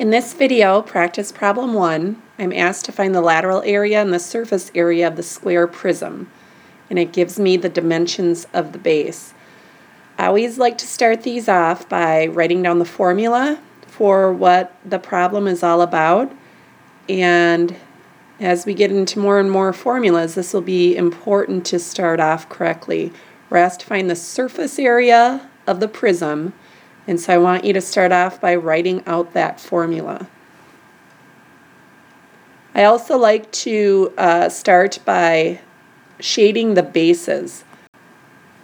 In this video, practice problem one, I'm asked to find the lateral area and the surface area of the square prism, and it gives me the dimensions of the base. I always like to start these off by writing down the formula for what the problem is all about, and as we get into more and more formulas, this will be important to start off correctly. We're asked to find the surface area of the prism, and so I want you to start off by writing out that formula. I also like to uh, start by shading the bases.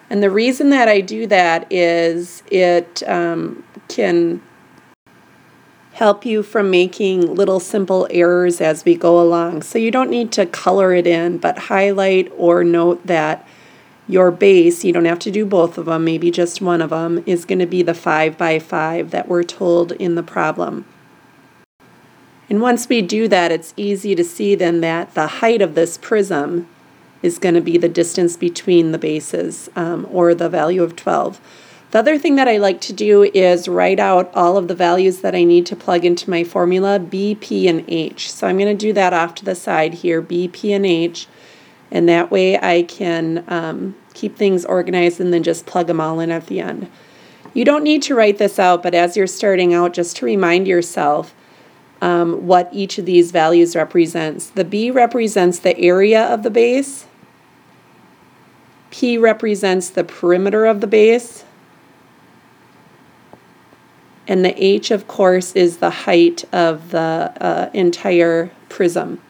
And the reason that I do that is it um, can help you from making little simple errors as we go along. So you don't need to color it in, but highlight or note that your base, you don't have to do both of them, maybe just one of them, is going to be the 5 by 5 that we're told in the problem. And once we do that, it's easy to see then that the height of this prism is going to be the distance between the bases, um, or the value of 12. The other thing that I like to do is write out all of the values that I need to plug into my formula, B, P, and H. So I'm going to do that off to the side here, B, P, and H and that way I can um, keep things organized and then just plug them all in at the end. You don't need to write this out, but as you're starting out, just to remind yourself um, what each of these values represents. The B represents the area of the base. P represents the perimeter of the base. And the H, of course, is the height of the uh, entire prism.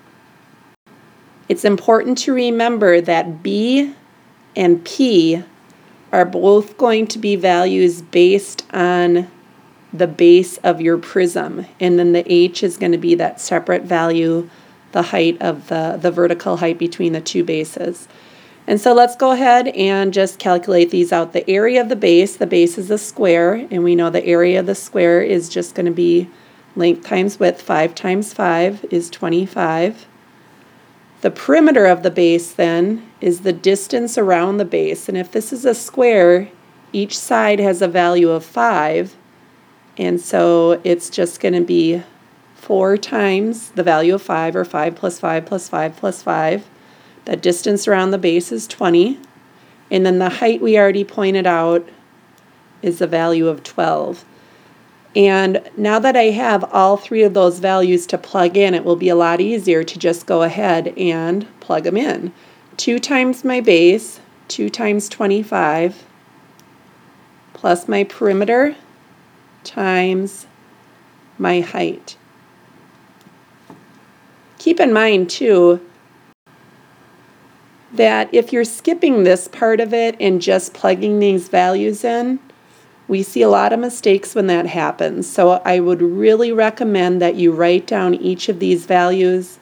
It's important to remember that B and P are both going to be values based on the base of your prism. And then the H is going to be that separate value, the height of the, the vertical height between the two bases. And so let's go ahead and just calculate these out. The area of the base, the base is a square, and we know the area of the square is just going to be length times width. 5 times 5 is 25. The perimeter of the base then is the distance around the base. And if this is a square, each side has a value of 5. And so it's just going to be 4 times the value of 5, or 5 plus 5 plus 5 plus 5. The distance around the base is 20. And then the height we already pointed out is the value of 12. And now that I have all three of those values to plug in, it will be a lot easier to just go ahead and plug them in. 2 times my base, 2 times 25, plus my perimeter times my height. Keep in mind, too, that if you're skipping this part of it and just plugging these values in, we see a lot of mistakes when that happens. So I would really recommend that you write down each of these values.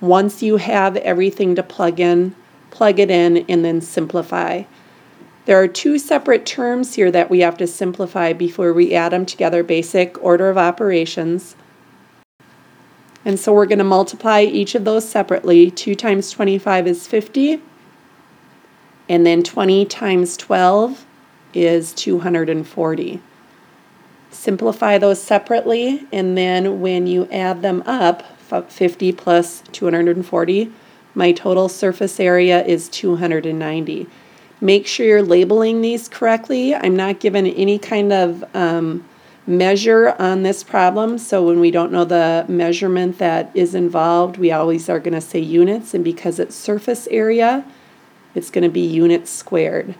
Once you have everything to plug in, plug it in and then simplify. There are two separate terms here that we have to simplify before we add them together, basic order of operations. And so we're going to multiply each of those separately. 2 times 25 is 50. And then 20 times 12 is 240. Simplify those separately, and then when you add them up, 50 plus 240, my total surface area is 290. Make sure you're labeling these correctly. I'm not given any kind of um, measure on this problem, so when we don't know the measurement that is involved, we always are going to say units, and because it's surface area, it's going to be units squared.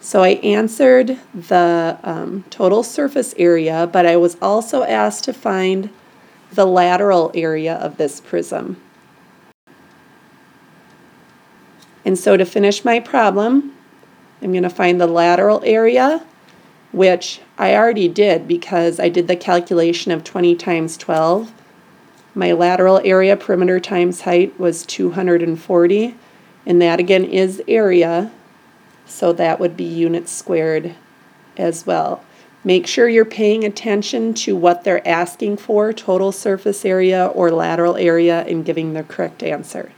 So I answered the um, total surface area, but I was also asked to find the lateral area of this prism. And so to finish my problem, I'm going to find the lateral area, which I already did because I did the calculation of 20 times 12. My lateral area, perimeter times height, was 240, and that again is area. So that would be units squared as well. Make sure you're paying attention to what they're asking for, total surface area or lateral area, and giving the correct answer.